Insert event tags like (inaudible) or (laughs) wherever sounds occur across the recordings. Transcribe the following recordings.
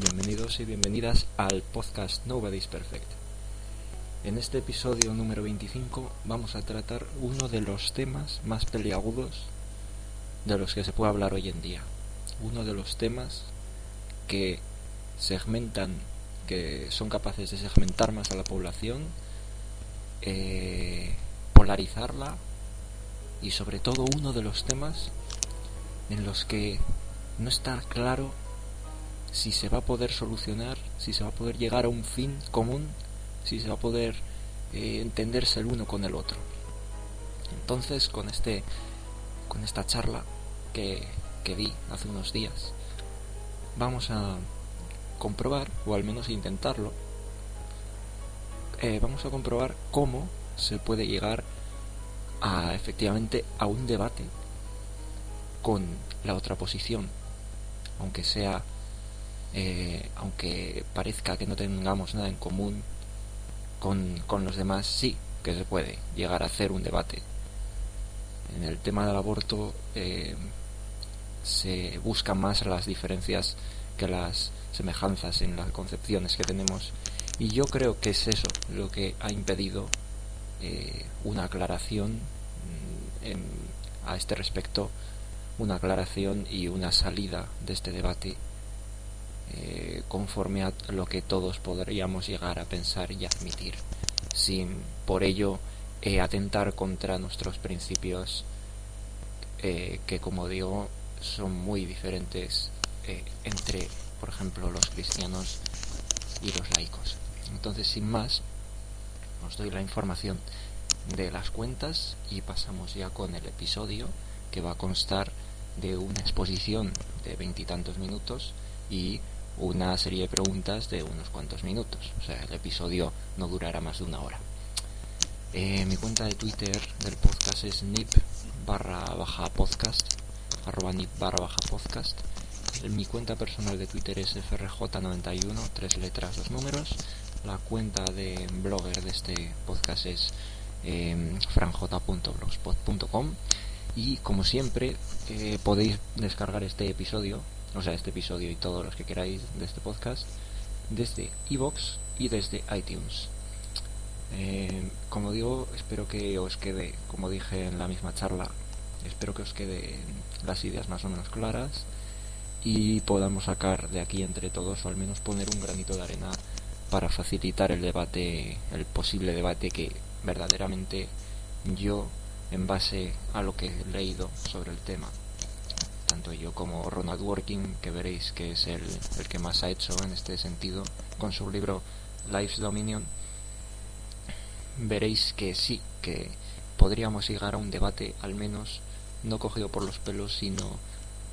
Bienvenidos y bienvenidas al podcast Nobody's Perfect. En este episodio número 25 vamos a tratar uno de los temas más peliagudos de los que se puede hablar hoy en día. Uno de los temas que segmentan, que son capaces de segmentar más a la población, eh, polarizarla y sobre todo uno de los temas en los que no está claro si se va a poder solucionar, si se va a poder llegar a un fin común, si se va a poder eh, entenderse el uno con el otro. Entonces, con este con esta charla que, que vi hace unos días, vamos a comprobar, o al menos intentarlo, eh, vamos a comprobar cómo se puede llegar a efectivamente a un debate con la otra posición, aunque sea eh, aunque parezca que no tengamos nada en común con, con los demás, sí que se puede llegar a hacer un debate. En el tema del aborto eh, se buscan más las diferencias que las semejanzas en las concepciones que tenemos y yo creo que es eso lo que ha impedido eh, una aclaración mm, a este respecto, una aclaración y una salida de este debate eh, conforme a lo que todos podríamos llegar a pensar y admitir, sin por ello eh, atentar contra nuestros principios eh, que, como digo, son muy diferentes entre, por ejemplo, los cristianos y los laicos. Entonces, sin más, os doy la información de las cuentas y pasamos ya con el episodio que va a constar de una exposición de veintitantos minutos y una serie de preguntas de unos cuantos minutos. O sea, el episodio no durará más de una hora. Eh, mi cuenta de Twitter del podcast es nip barra baja podcast, arroba nip barra baja podcast. Mi cuenta personal de Twitter es frj91, tres letras, dos números. La cuenta de blogger de este podcast es eh, franj.blogspot.com y como siempre eh, podéis descargar este episodio o sea, este episodio y todos los que queráis de este podcast, desde iVoox y desde iTunes. Eh, como digo, espero que os quede, como dije en la misma charla, espero que os queden las ideas más o menos claras y podamos sacar de aquí entre todos o al menos poner un granito de arena para facilitar el debate, el posible debate que verdaderamente yo, en base a lo que he leído sobre el tema, tanto yo como Ronald Working, que veréis que es el, el que más ha hecho en este sentido con su libro Life's Dominion, veréis que sí, que podríamos llegar a un debate al menos no cogido por los pelos, sino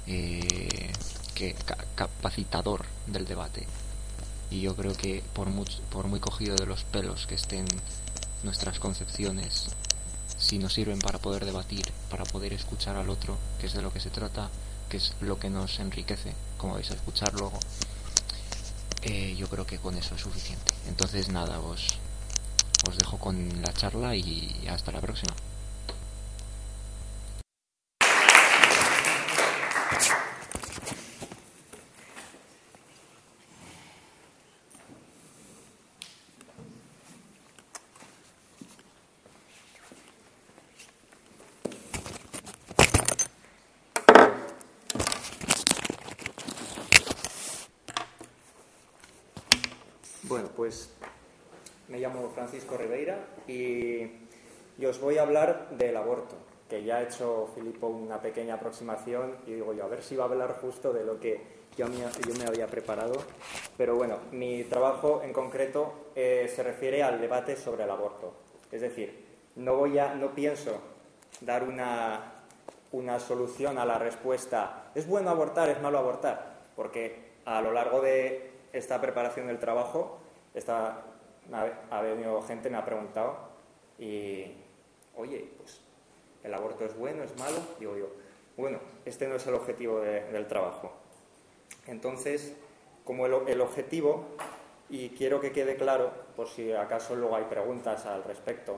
eh, que capacitador del debate. Y yo creo que por, por muy cogido de los pelos que estén nuestras concepciones, si nos sirven para poder debatir, para poder escuchar al otro, que es de lo que se trata, que es lo que nos enriquece, como vais a escuchar luego, eh, yo creo que con eso es suficiente. Entonces nada, os, os dejo con la charla y hasta la próxima. Bueno, pues me llamo Francisco Ribeira y, os voy a hablar del aborto, que ya ha hecho Filipo una pequeña aproximación y digo yo, a ver si va a hablar justo de lo que yo me, yo me había preparado. Pero bueno, mi trabajo en concreto eh, se refiere al debate sobre el aborto. Es decir, no, voy a, no pienso dar una, una solución a la respuesta, ¿es bueno abortar, es malo abortar? Porque a lo largo de esta preparación del trabajo, esta, ha venido gente, me ha preguntado, y, oye, pues, ¿el aborto es bueno, es malo? Digo yo, bueno, este no es el objetivo del trabajo. Entonces, como el, objetivo, y quiero que quede claro, por si acaso luego hay preguntas al respecto,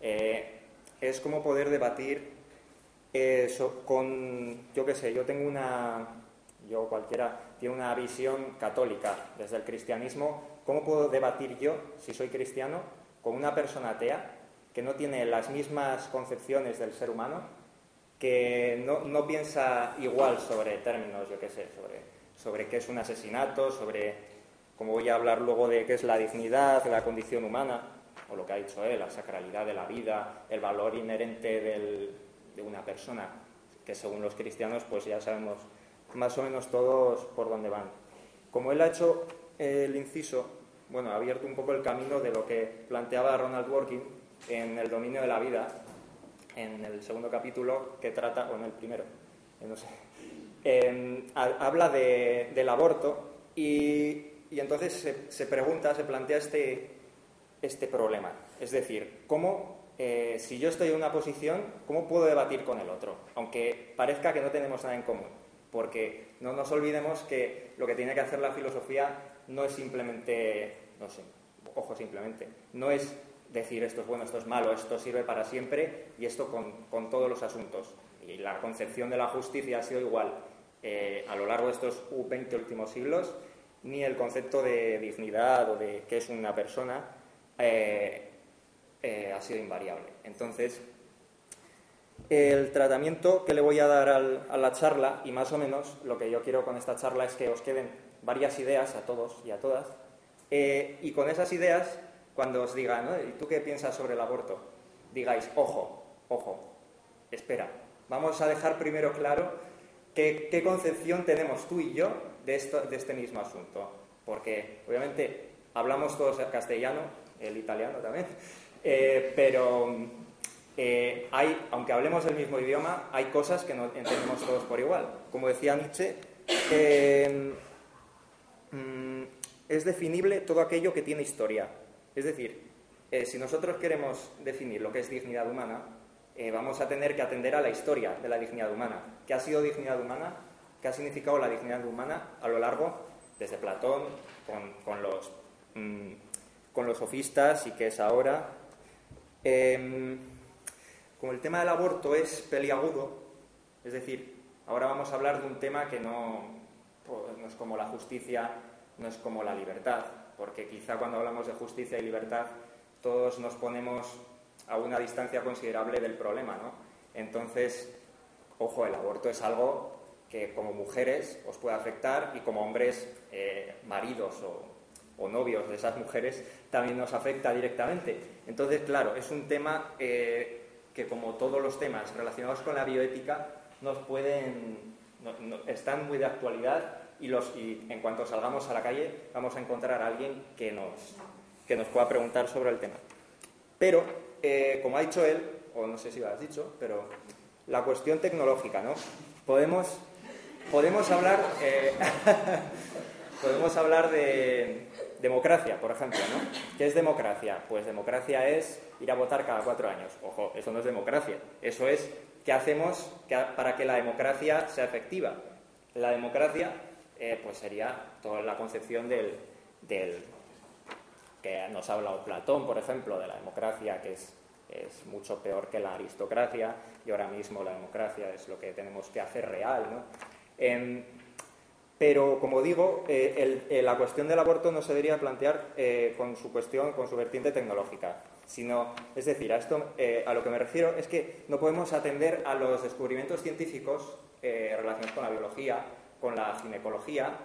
eh, es como poder debatir eso con, yo qué sé, yo tengo una, yo cualquiera tiene una visión católica desde el cristianismo, ¿cómo puedo debatir yo, si soy cristiano, con una persona atea que no tiene las mismas concepciones del ser humano, que no, piensa igual sobre términos, yo qué sé, sobre, sobre qué es un asesinato, sobre, como voy a hablar luego de qué es la dignidad, la condición humana, o lo que ha dicho él, la sacralidad de la vida, el valor inherente de una persona, que según los cristianos pues ya sabemos más o menos todos por dónde van. Como él ha hecho el inciso, bueno, ha abierto un poco el camino de lo que planteaba Ronald Working en El dominio de la vida, en el segundo capítulo que trata, o en el primero, eh, no sé, em, habla del aborto y, entonces se, pregunta, se plantea este, este problema. Es decir, ¿cómo eh, si yo estoy en una posición, ¿cómo puedo debatir con el otro? Aunque parezca que no tenemos nada en común porque no nos olvidemos que lo que tiene que hacer la filosofía no es simplemente, no sé, ojo simplemente, no es decir esto es bueno, esto es malo, esto sirve para siempre y esto con, todos los asuntos. Y la concepción de la justicia ha sido igual eh, a lo largo de estos 20 últimos siglos, ni el concepto de dignidad o de qué es una persona eh, eh, ha sido invariable. Entonces, el tratamiento que le voy a dar a la charla, y más o menos lo que yo quiero con esta charla es que os queden varias ideas a todos y a todas, eh, y con esas ideas, cuando os digan, ¿y tú qué piensas sobre el aborto? Digáis, ojo, ojo, espera, vamos a dejar primero claro qué, concepción tenemos tú y yo de, esto, de este mismo asunto, porque obviamente hablamos todos el castellano, el italiano también, eh, pero eh, hay, aunque hablemos el mismo idioma, hay cosas que no entendemos todos por igual. Como decía Nietzsche, mm, es definible todo aquello que tiene historia. Es decir, eh, si nosotros queremos definir lo que es dignidad humana, eh, vamos a tener que atender a la historia de la dignidad humana. ¿Qué ha sido dignidad humana? ¿Qué ha significado la dignidad humana a lo largo, desde Platón, con, los, mm, los sofistas y que es ahora? Em, como el tema del aborto es peliagudo, es decir, ahora vamos a hablar de un tema que no, no es como la justicia, no es como la libertad, porque quizá cuando hablamos de justicia y libertad todos nos ponemos a una distancia considerable del problema, ¿no? Entonces, ojo, el aborto es algo que como mujeres os puede afectar y como hombres, eh, maridos o, novios de esas mujeres, también nos afecta directamente. Entonces, claro, es un tema eh, que como todos los temas relacionados con la bioética nos pueden, están muy de actualidad y, los, y en cuanto salgamos a la calle vamos a encontrar a alguien que nos, que nos pueda preguntar sobre el tema. Pero, eh, como ha dicho él, o no sé si lo has dicho, pero la cuestión tecnológica, ¿no? Podemos, podemos hablar, eh, (laughs) podemos hablar de democracia, por ejemplo, ¿no? ¿Qué es democracia? Pues democracia es ir a votar cada cuatro años. Ojo, eso no es democracia. Eso es qué hacemos para que la democracia sea efectiva. La democracia, eh, pues sería toda la concepción del, que nos ha hablado Platón, por ejemplo, de la democracia, que es, mucho peor que la aristocracia, y ahora mismo la democracia es lo que tenemos que hacer real. ¿no? Em, pero, como digo, eh, eh, la cuestión del aborto no se debería plantear con su cuestión, con su vertiente tecnológica, sino, es decir, a esto a lo que me refiero es que no podemos atender a los descubrimientos científicos relacionados con la biología, con la ginecología.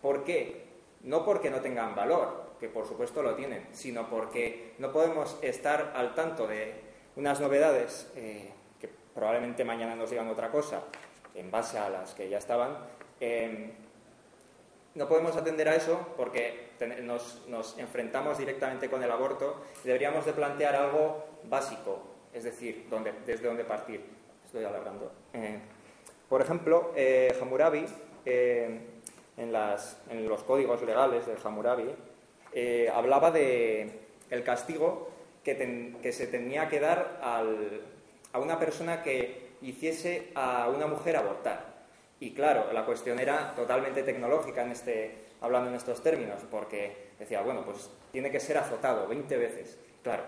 ¿Por qué? No porque no tengan valor, que por supuesto lo tienen, sino porque no podemos estar al tanto de unas novedades que probablemente mañana nos digan otra cosa en base a las que ya estaban. No podemos atender a eso porque nos, enfrentamos directamente con el aborto y deberíamos de plantear algo básico, es decir, desde dónde partir. Estoy alargando. Eh, por ejemplo, eh, Hammurabi, eh, en, los códigos legales de Hammurabi, hablaba de el castigo que, se tenía que dar a una persona que hiciese a una mujer abortar. Y claro, la cuestión era totalmente tecnológica en este, hablando en estos términos, porque decía, bueno, pues tiene que ser azotado 20 veces. Claro,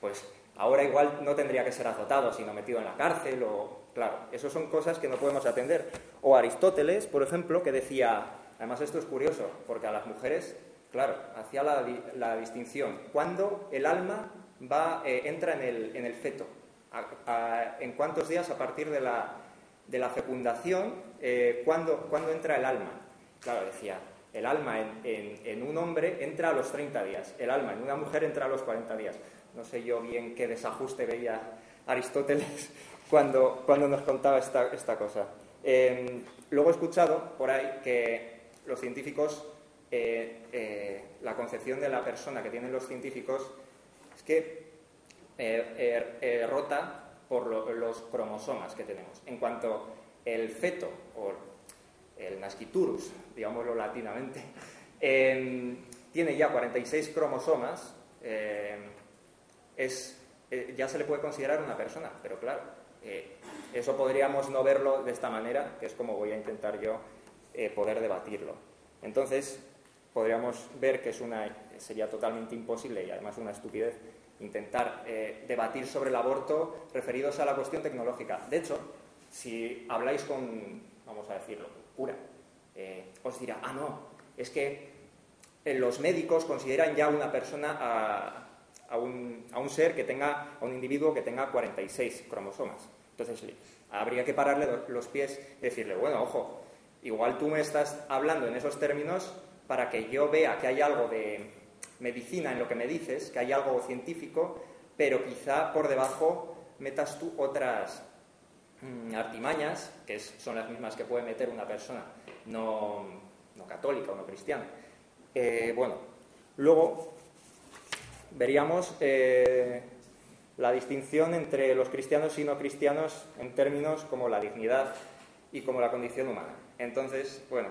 pues ahora igual no tendría que ser azotado, sino metido en la cárcel o... Claro, eso son cosas que no podemos atender. O Aristóteles, por ejemplo, que decía, además esto es curioso, porque a las mujeres, claro, hacía la, distinción, cuando el alma va, eh, entra en el, en el feto, en cuántos días a partir de la, de la fecundación, eh, ¿cuándo, entra el alma? Claro, decía, el alma en, un hombre entra a los 30 días, el alma en una mujer entra a los 40 días. No sé yo bien qué desajuste veía Aristóteles cuando, nos contaba esta, cosa. Em, luego he escuchado por ahí que los científicos, eh, eh, la concepción de la persona que tienen los científicos es que rota por los cromosomas que tenemos. En cuanto el feto, o el nasciturus, digámoslo latinamente, (laughs) em, tiene ya 46 cromosomas, em, eh, ya se le puede considerar una persona, pero claro, eh, eso podríamos no verlo de esta manera, que es como voy a intentar yo eh, poder debatirlo. Entonces, podríamos ver que es una, sería totalmente imposible y además una estupidez intentar eh, debatir sobre el aborto referidos a la cuestión tecnológica. De hecho, si habláis con, vamos a decirlo, cura, os dirá, ah, no, es que los médicos consideran ya una persona a, a, un, ser que tenga, a un individuo que tenga 46 cromosomas. Entonces, habría que pararle los pies y decirle, bueno, ojo, igual tú me estás hablando en esos términos para que yo vea que hay algo de, medicina en lo que me dices, que hay algo científico, pero quizá por debajo metas tú otras mm, artimañas, que son las mismas que puede meter una persona no, católica o no cristiana. Eh, bueno, luego veríamos eh, la distinción entre los cristianos y no cristianos en términos como la dignidad y como la condición humana. Entonces, bueno,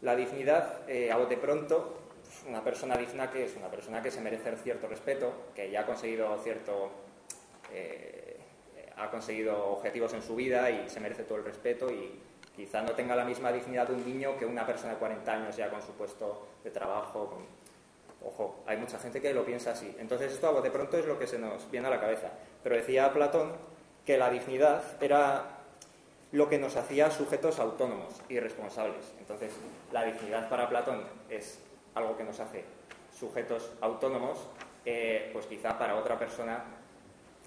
la dignidad, eh, a bote pronto, una persona digna que es una persona que se merece cierto respeto, que ya ha conseguido cierto eh, ha conseguido objetivos en su vida y se merece todo el respeto y quizá no tenga la misma dignidad de un niño que una persona de 40 años ya con su puesto de trabajo. Ojo, hay mucha gente que lo piensa así. Entonces esto de pronto es lo que se nos viene a la cabeza. Pero decía Platón que la dignidad era lo que nos hacía sujetos autónomos y responsables. Entonces, la dignidad para Platón es algo que nos hace sujetos autónomos, eh, pues quizá para otra persona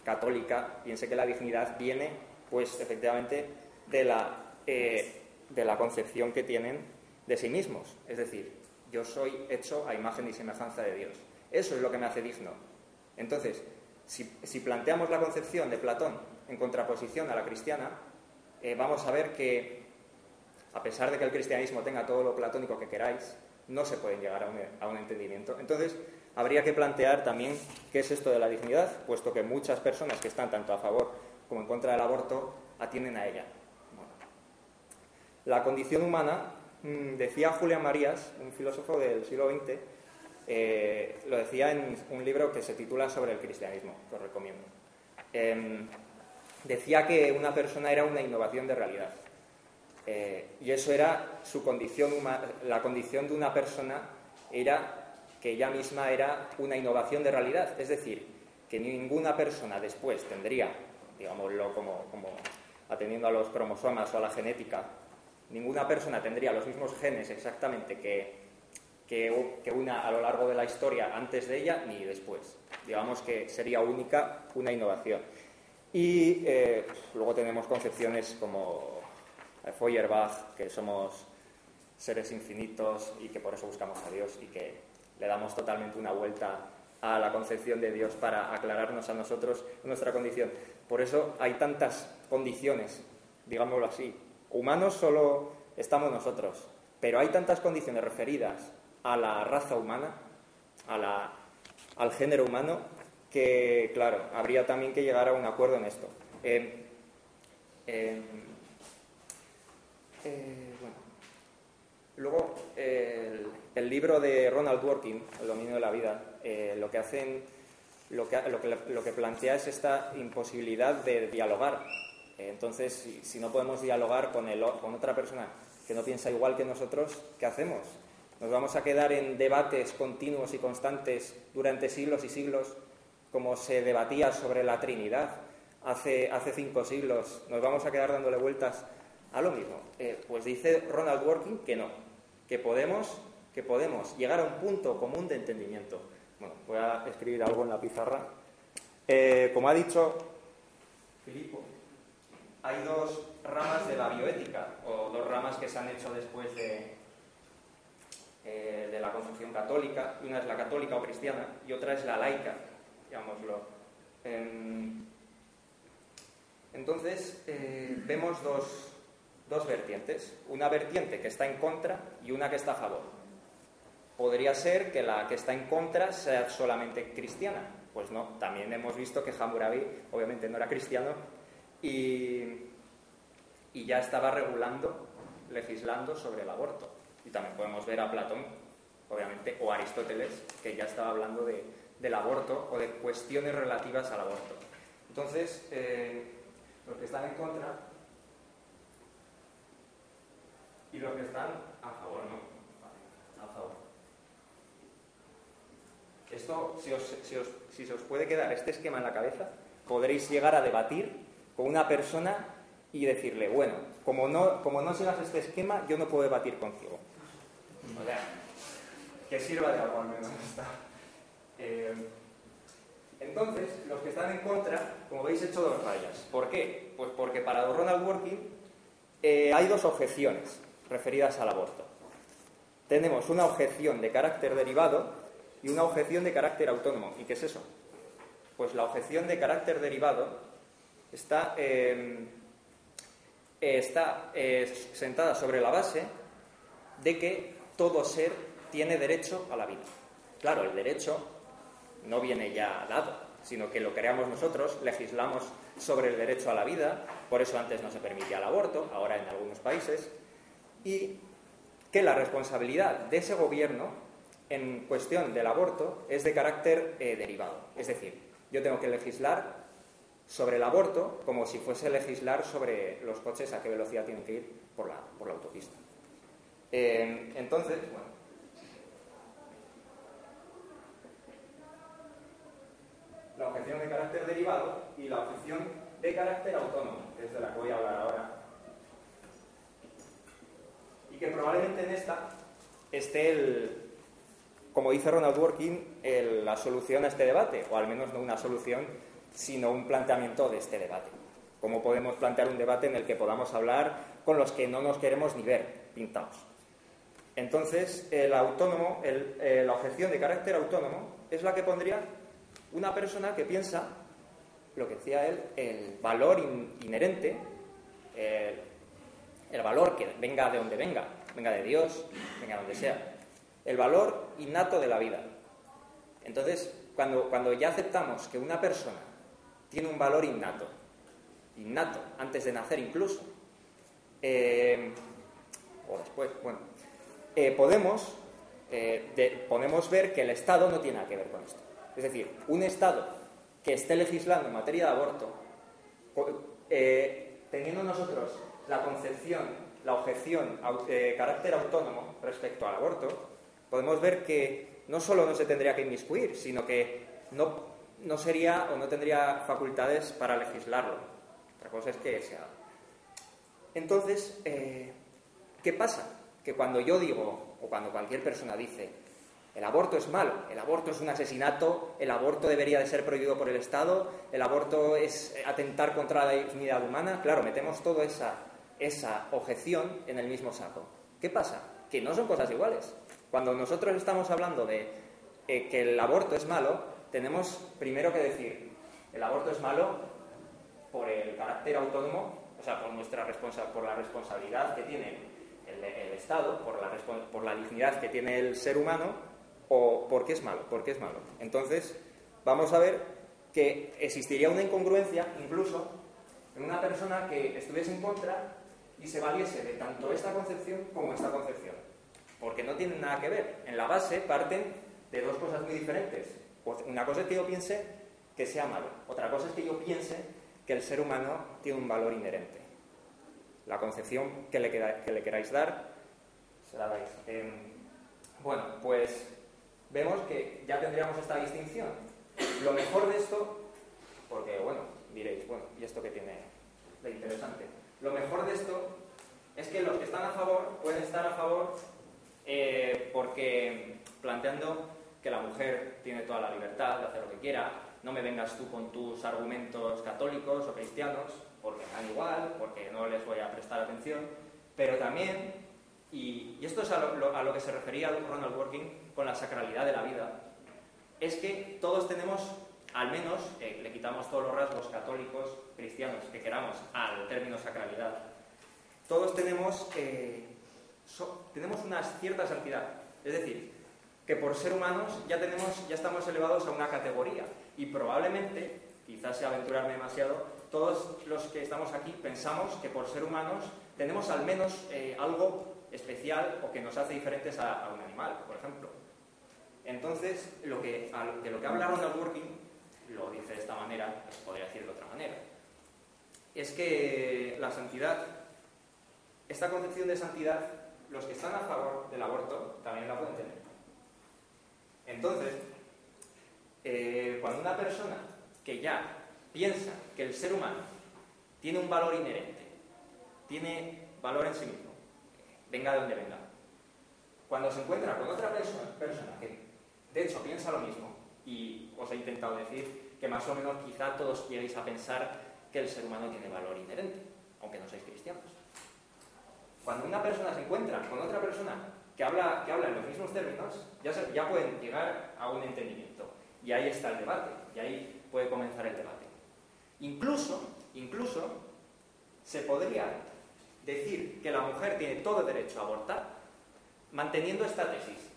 católica piense que la dignidad viene, pues efectivamente, de la, eh, de la concepción que tienen de sí mismos. Es decir, yo soy hecho a imagen y semejanza de Dios. Eso es lo que me hace digno. Entonces, si, planteamos la concepción de Platón en contraposición a la cristiana, eh, vamos a ver que a pesar de que el cristianismo tenga todo lo platónico que queráis, no se pueden llegar a un, entendimiento. Entonces, habría que plantear también qué es esto de la dignidad, puesto que muchas personas que están tanto a favor como en contra del aborto atienden a ella. La condición humana, decía Julián Marías, un filósofo del siglo XX, eh, lo decía en un libro que se titula Sobre el cristianismo, que os recomiendo. Em, decía que una persona era una innovación de realidad. Eh, y eso era su condición la condición de una persona era que ella misma era una innovación de realidad, es decir, que ninguna persona después tendría, digámoslo como atendiendo a los cromosomas o a la genética, ninguna persona tendría los mismos genes exactamente que, que, una a lo largo de la historia antes de ella ni después. Digamos que sería única una innovación. Y eh, luego tenemos concepciones como Feuerbach, que somos seres infinitos y que por eso buscamos a Dios y que le damos totalmente una vuelta a la concepción de Dios para aclararnos a nosotros nuestra condición. Por eso hay tantas condiciones, digámoslo así. Humanos solo estamos nosotros, pero hay tantas condiciones referidas a la raza humana, al género humano, que, claro, habría también que llegar a un acuerdo en esto. Eh, eh, eh, bueno. Luego, el, libro de Ronald Dworkin, El dominio de la vida, lo, que hacen, lo, que, lo, que, plantea es esta imposibilidad de dialogar. Entonces, si, no podemos dialogar con, el, con otra persona que no piensa igual que nosotros, ¿qué hacemos? ¿Nos vamos a quedar en debates continuos y constantes durante siglos y siglos, como se debatía sobre la Trinidad hace, cinco siglos? ¿Nos vamos a quedar dándole vueltas a lo mismo? Eh, pues dice Ronald Dworkin que no, que podemos, que podemos llegar a un punto común de entendimiento. Bueno, voy a escribir algo en la pizarra. Eh, como ha dicho Filipo, hay dos ramas de la bioética, o dos ramas que se han hecho después de, eh, de la concepción católica. Una es la católica o cristiana y otra es la laica, digámoslo. Em, entonces, eh, vemos dos, dos vertientes, una vertiente que está en contra y una que está a favor. Podría ser que la que está en contra sea solamente cristiana. Pues no, también hemos visto que Hammurabi obviamente no era cristiano y, ya estaba regulando, legislando sobre el aborto. Y también podemos ver a Platón, obviamente, o Aristóteles, que ya estaba hablando de, del aborto o de cuestiones relativas al aborto. Entonces, eh, los que están en contra y los que están a favor, ¿no? a favor. Esto, si, os, si, se os puede quedar este esquema en la cabeza, podréis llegar a debatir con una persona y decirle, bueno, como no, como no sigas este esquema, yo no puedo debatir contigo. O sea, que sirva de algo al menos. Eh, entonces, los que están en contra, como veis, he hecho dos rayas. ¿Por qué? Pues porque para Ronald Working eh, hay dos objeciones referidas al aborto. Tenemos una objeción de carácter derivado y una objeción de carácter autónomo. ¿Y qué es eso? Pues la objeción de carácter derivado está, em, está eh, sentada sobre la base de que todo ser tiene derecho a la vida. Claro, el derecho no viene ya dado, sino que lo creamos nosotros, legislamos sobre el derecho a la vida, por eso antes no se permitía el aborto, ahora en algunos países, y que la responsabilidad de ese gobierno en cuestión del aborto es de carácter eh, derivado. Es decir, yo tengo que legislar sobre el aborto como si fuese legislar sobre los coches a qué velocidad tienen que ir por la, por la autopista. Eh, entonces, bueno. La objeción de carácter derivado y la objeción de carácter autónomo, que es de la que voy a hablar ahora y que probablemente en esta esté el, como dice Ronald Working, la solución a este debate, o al menos no una solución, sino un planteamiento de este debate. ¿Cómo podemos plantear un debate en el que podamos hablar con los que no nos queremos ni ver pintados? Entonces, el autónomo, eh, la objeción de carácter autónomo es la que pondría una persona que piensa, lo que decía él, el valor inherente, el valor que venga de donde venga, venga de Dios, venga de donde sea, el valor innato de la vida. Entonces, cuando, cuando ya aceptamos que una persona tiene un valor innato, innato, antes de nacer incluso, eh, o después, bueno, eh, podemos, eh, podemos ver que el Estado no tiene nada que ver con esto. Es decir, un Estado que esté legislando en materia de aborto, teniendo nosotros la concepción, la objeción, carácter autónomo respecto al aborto, podemos ver que no solo no se tendría que inmiscuir, sino que no, no sería o no tendría facultades para legislarlo. Otra cosa es que se haga. Entonces, eh, ¿qué pasa? Que cuando yo digo, o cuando cualquier persona dice, el aborto es malo, el aborto es un asesinato, el aborto debería de ser prohibido por el Estado, el aborto es atentar contra la dignidad humana, claro, metemos toda esa, esa objeción en el mismo saco. ¿Qué pasa? Que no son cosas iguales. Cuando nosotros estamos hablando de eh, que el aborto es malo, tenemos primero que decir, el aborto es malo por el carácter autónomo, o sea, por, nuestra por la responsabilidad que tiene el, Estado, por la, por la dignidad que tiene el ser humano, o por qué es malo, por qué es malo. Entonces, vamos a ver que existiría una incongruencia incluso en una persona que estuviese en contra y se valiese de tanto esta concepción como esta concepción porque no tienen nada que ver. En la base parten de dos cosas muy diferentes. Pues una cosa es que yo piense que sea malo, otra cosa es que yo piense que el ser humano tiene un valor inherente. La concepción que le, que le queráis dar, se la dais. Em, bueno, pues vemos que ya tendríamos esta distinción. Lo mejor de esto, porque bueno, diréis, bueno, ¿y esto qué tiene de interesante? Lo mejor de esto es que los que están a favor pueden estar a favor eh, porque planteando que la mujer tiene toda la libertad de hacer lo que quiera, no me vengas tú con tus argumentos católicos o cristianos, porque me dan igual, porque no les voy a prestar atención, pero también, y, esto es a lo, que se refería Ronald Working con la sacralidad de la vida, es que todos tenemos, al menos, eh, le quitamos todos los rasgos católicos, cristianos que queramos al término sacralidad, todos tenemos eh, tenemos una cierta santidad. Es decir, que por ser humanos ya, tenemos, ya estamos elevados a una categoría. Y probablemente, quizás sea aventurarme demasiado, todos los que estamos aquí pensamos que por ser humanos tenemos al menos eh, algo especial o que nos hace diferentes a, un animal, por ejemplo. Entonces, lo que, de lo que habla Ronald Working, lo dice de esta manera, podría decir de otra manera, es que la santidad, esta concepción de santidad los que están a favor del aborto también la pueden tener. Entonces, eh, cuando una persona que ya piensa que el ser humano tiene un valor inherente, tiene valor en sí mismo, venga de donde venga, cuando se encuentra con otra persona, persona que de hecho piensa lo mismo, y os he intentado decir que más o menos quizá todos lleguéis a pensar que el ser humano tiene valor inherente, aunque no seáis cristianos. Cuando una persona se encuentra con otra persona que habla, que habla en los mismos términos, ya, ya pueden llegar a un entendimiento. Y ahí está el debate, y ahí puede comenzar el debate. Incluso, incluso, se podría decir que la mujer tiene todo derecho a abortar manteniendo esta tesis.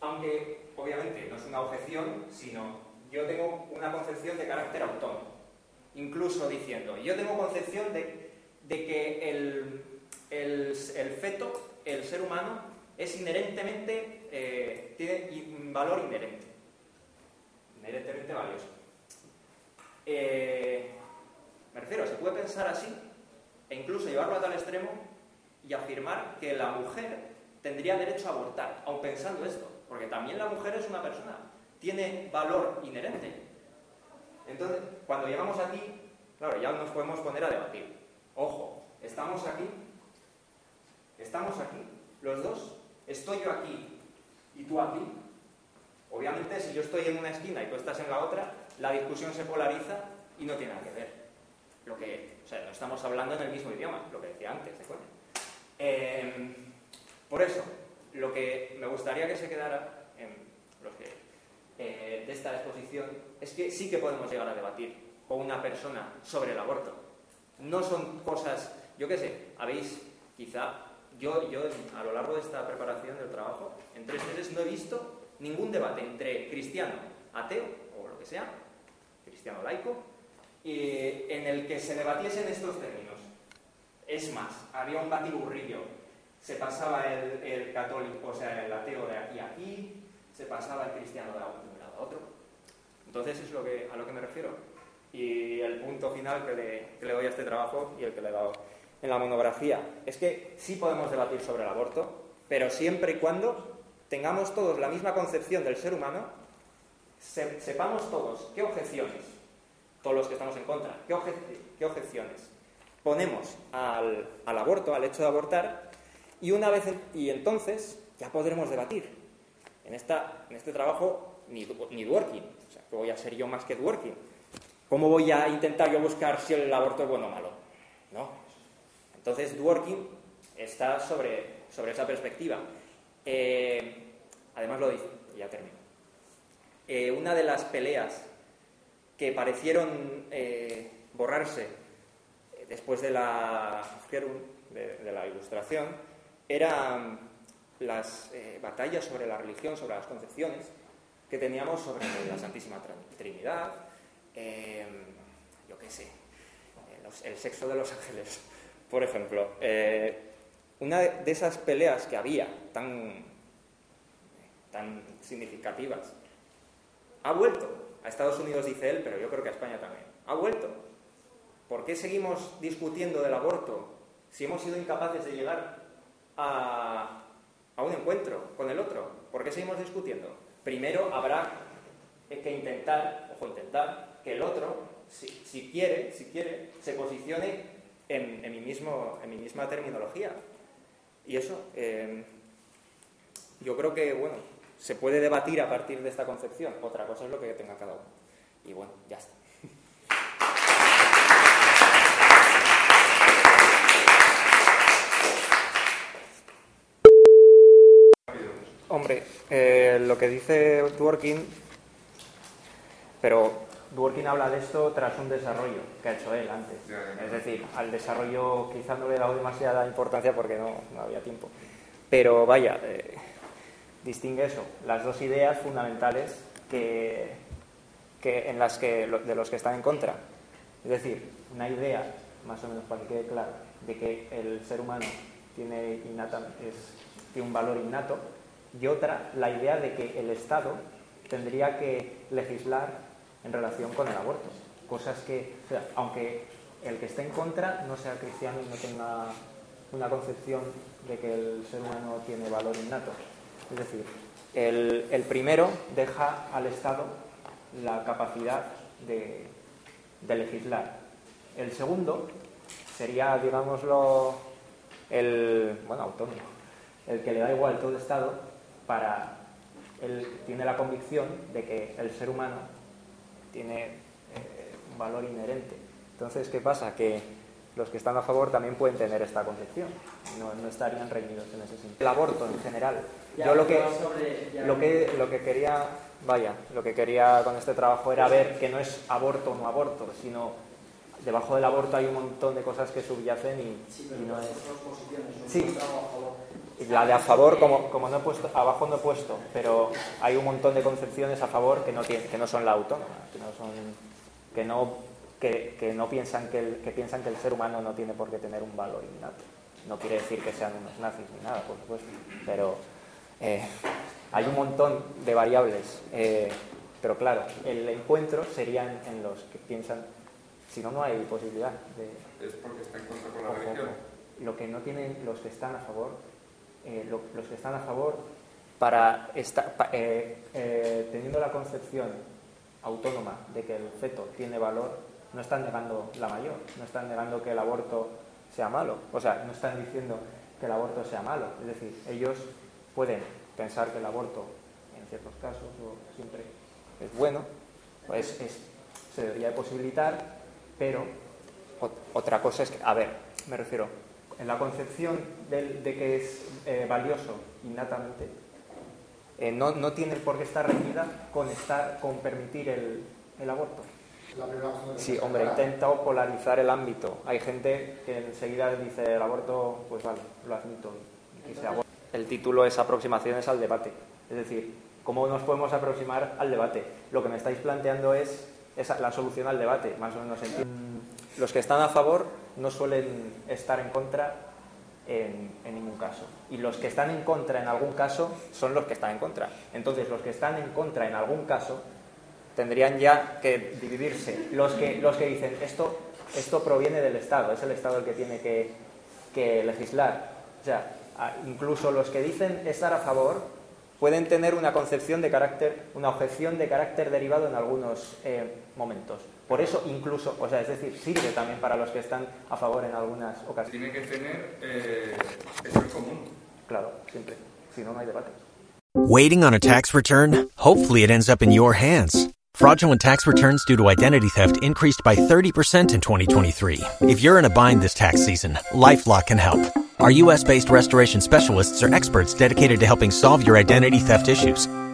Aunque, obviamente, no es una objeción, sino yo tengo una concepción de carácter autónomo. Incluso diciendo, yo tengo concepción de, de que el, el, feto, el ser humano, es inherentemente, eh, tiene un valor inherente, inherentemente valioso. Eh, me refiero, se puede pensar así e incluso llevarlo a tal extremo y afirmar que la mujer tendría derecho a abortar, aun pensando esto, porque también la mujer es una persona, tiene valor inherente. Entonces, cuando llegamos aquí, claro, ya nos podemos poner a debatir. Ojo, estamos aquí Estamos aquí, los dos. Estoy yo aquí y tú aquí. Obviamente, si yo estoy en una esquina y tú estás en la otra, la discusión se polariza y no tiene nada que ver. Lo que, o sea, no estamos hablando en el mismo idioma, lo que decía antes, ¿de acuerdo? Em, por eso, lo que me gustaría que se quedara en que, eh, de esta exposición es que sí que podemos llegar a debatir con una persona sobre el aborto. No son cosas, yo qué sé, habéis, quizá, yo, yo a lo largo de esta preparación del trabajo, en tres meses no he visto ningún debate entre cristiano, ateo o lo que sea, cristiano laico, en el que se debatiesen estos términos. Es más, había un batiburrillo. Se pasaba el, católico, o sea, el ateo de aquí a aquí, se pasaba el cristiano de un lado a otro. Entonces es lo que, a lo que me refiero. Y el punto final que le, que le doy a este trabajo y el que le he dado en la monografía es que sí podemos debatir sobre el aborto, pero siempre y cuando tengamos todos la misma concepción del ser humano, sepamos todos qué objeciones, todos los que estamos en contra, qué, objeciones ponemos al, aborto, al hecho de abortar, y una vez y entonces ya podremos debatir. En, esta, en este trabajo ni, ni o sea, que voy a ser yo más que working. ¿Cómo voy a intentar yo buscar si el aborto es bueno o malo? No. Entonces, working está sobre, sobre esa perspectiva. Eh, además lo dice, ya termino. Eh, una de las peleas que parecieron eh, borrarse después de la, de, la ilustración eran las batallas sobre la religión, sobre las concepciones que teníamos sobre la Santísima Trinidad, yo qué sé, el sexo de los ángeles, por ejemplo. Una de esas peleas que había tan, tan significativas ha vuelto. A Estados Unidos dice él, pero yo creo que a España también. Ha vuelto. ¿Por qué seguimos discutiendo del aborto si hemos sido incapaces de llegar a, un encuentro con el otro? ¿Por qué seguimos discutiendo? Primero habrá que intentar, ojo, intentar, que el otro, si, quiere, si quiere, se posicione en, mi mismo, en mi misma terminología. Y eso, em, yo creo que, bueno, se puede debatir a partir de esta concepción. Otra cosa es lo que tenga cada uno. Y bueno, ya está. Hombre, eh, lo que dice Dworkin, pero Dworkin habla de esto tras un desarrollo que ha hecho él antes. Es decir, al desarrollo quizás no le he dado demasiada importancia porque no, había tiempo. Pero vaya, eh, distingue eso, las dos ideas fundamentales que, que en las que, de los que están en contra. Es decir, una idea, más o menos para que quede claro, de que el ser humano tiene, innata, es, tiene un valor innato, y otra, la idea de que el Estado tendría que legislar en relación con el aborto. Cosas que, aunque el que esté en contra no sea cristiano y no tenga una concepción de que el ser humano tiene valor innato. Es decir, el, primero deja al Estado la capacidad de, legislar. El segundo sería, digámoslo, el, bueno, autónomo, el que le da igual todo Estado para, él tiene la convicción de que el ser humano tiene eh, un valor inherente. Entonces, ¿qué pasa? Que los que están a favor también pueden tener esta concepción, no, no estarían reñidos en ese sentido. El aborto en general. Yo lo que, lo que, lo que quería, vaya, lo que quería con este trabajo era ver que no es aborto o no aborto, sino debajo del aborto hay un montón de cosas que subyacen y, no es... Sí, la de a favor, como, como no he puesto, abajo no he puesto, pero hay un montón de concepciones a favor que no, que no son la autónoma, que no, son, que no, que, no piensan que, el, que piensan que el ser humano no tiene por qué tener un valor innato. No quiere decir que sean unos nazis ni nada, por supuesto, pero eh, hay un montón de variables. Eh, pero claro, el encuentro serían en los que piensan, si no, no hay posibilidad de... ¿Es porque está en contra con la religión? Lo que no tienen los que están a favor eh, los que están a favor, para eh, eh, teniendo la concepción autónoma de que el feto tiene valor, no están negando la mayor, no están negando que el aborto sea malo, o sea, no están diciendo que el aborto sea malo, es decir, ellos pueden pensar que el aborto en ciertos casos o siempre es bueno, pues se debería posibilitar, pero otra cosa es que, a ver, me refiero, en la concepción de, que es eh, valioso innatamente, eh, no, no, tiene por qué estar reñida con, estar, con permitir el, el, aborto. Sí, hombre, he intentado polarizar el ámbito. Hay gente que enseguida dice el aborto, pues vale, lo admito. Y se aborta. El título es Aproximaciones al debate. Es decir, ¿cómo nos podemos aproximar al debate? Lo que me estáis planteando es, esa, la solución al debate, más o menos. Los que están a favor no suelen estar en contra en, ningún caso. Y los que están en contra en algún caso son los que están en contra. Entonces, los que están en contra en algún caso tendrían ya que dividirse. Los que, los que dicen esto, esto proviene del Estado, es el Estado el que tiene que, que legislar. O sea, incluso los que dicen estar a favor pueden tener una concepción de carácter, una objeción de carácter derivado en algunos eh, momentos. Por eso incluso, o sea, es decir, sirve también para los que están a favor en algunas ocasiones. Tiene que tener eh, eso en común. Claro, siempre. Si no, no hay debate. Waiting on a tax return? Hopefully it ends up in your hands. Fraudulent tax returns due to identity theft increased by 30% in 2023. If you're in a bind this tax season, LifeLock can help. Our US-based restoration specialists are experts dedicated to helping solve your identity theft issues.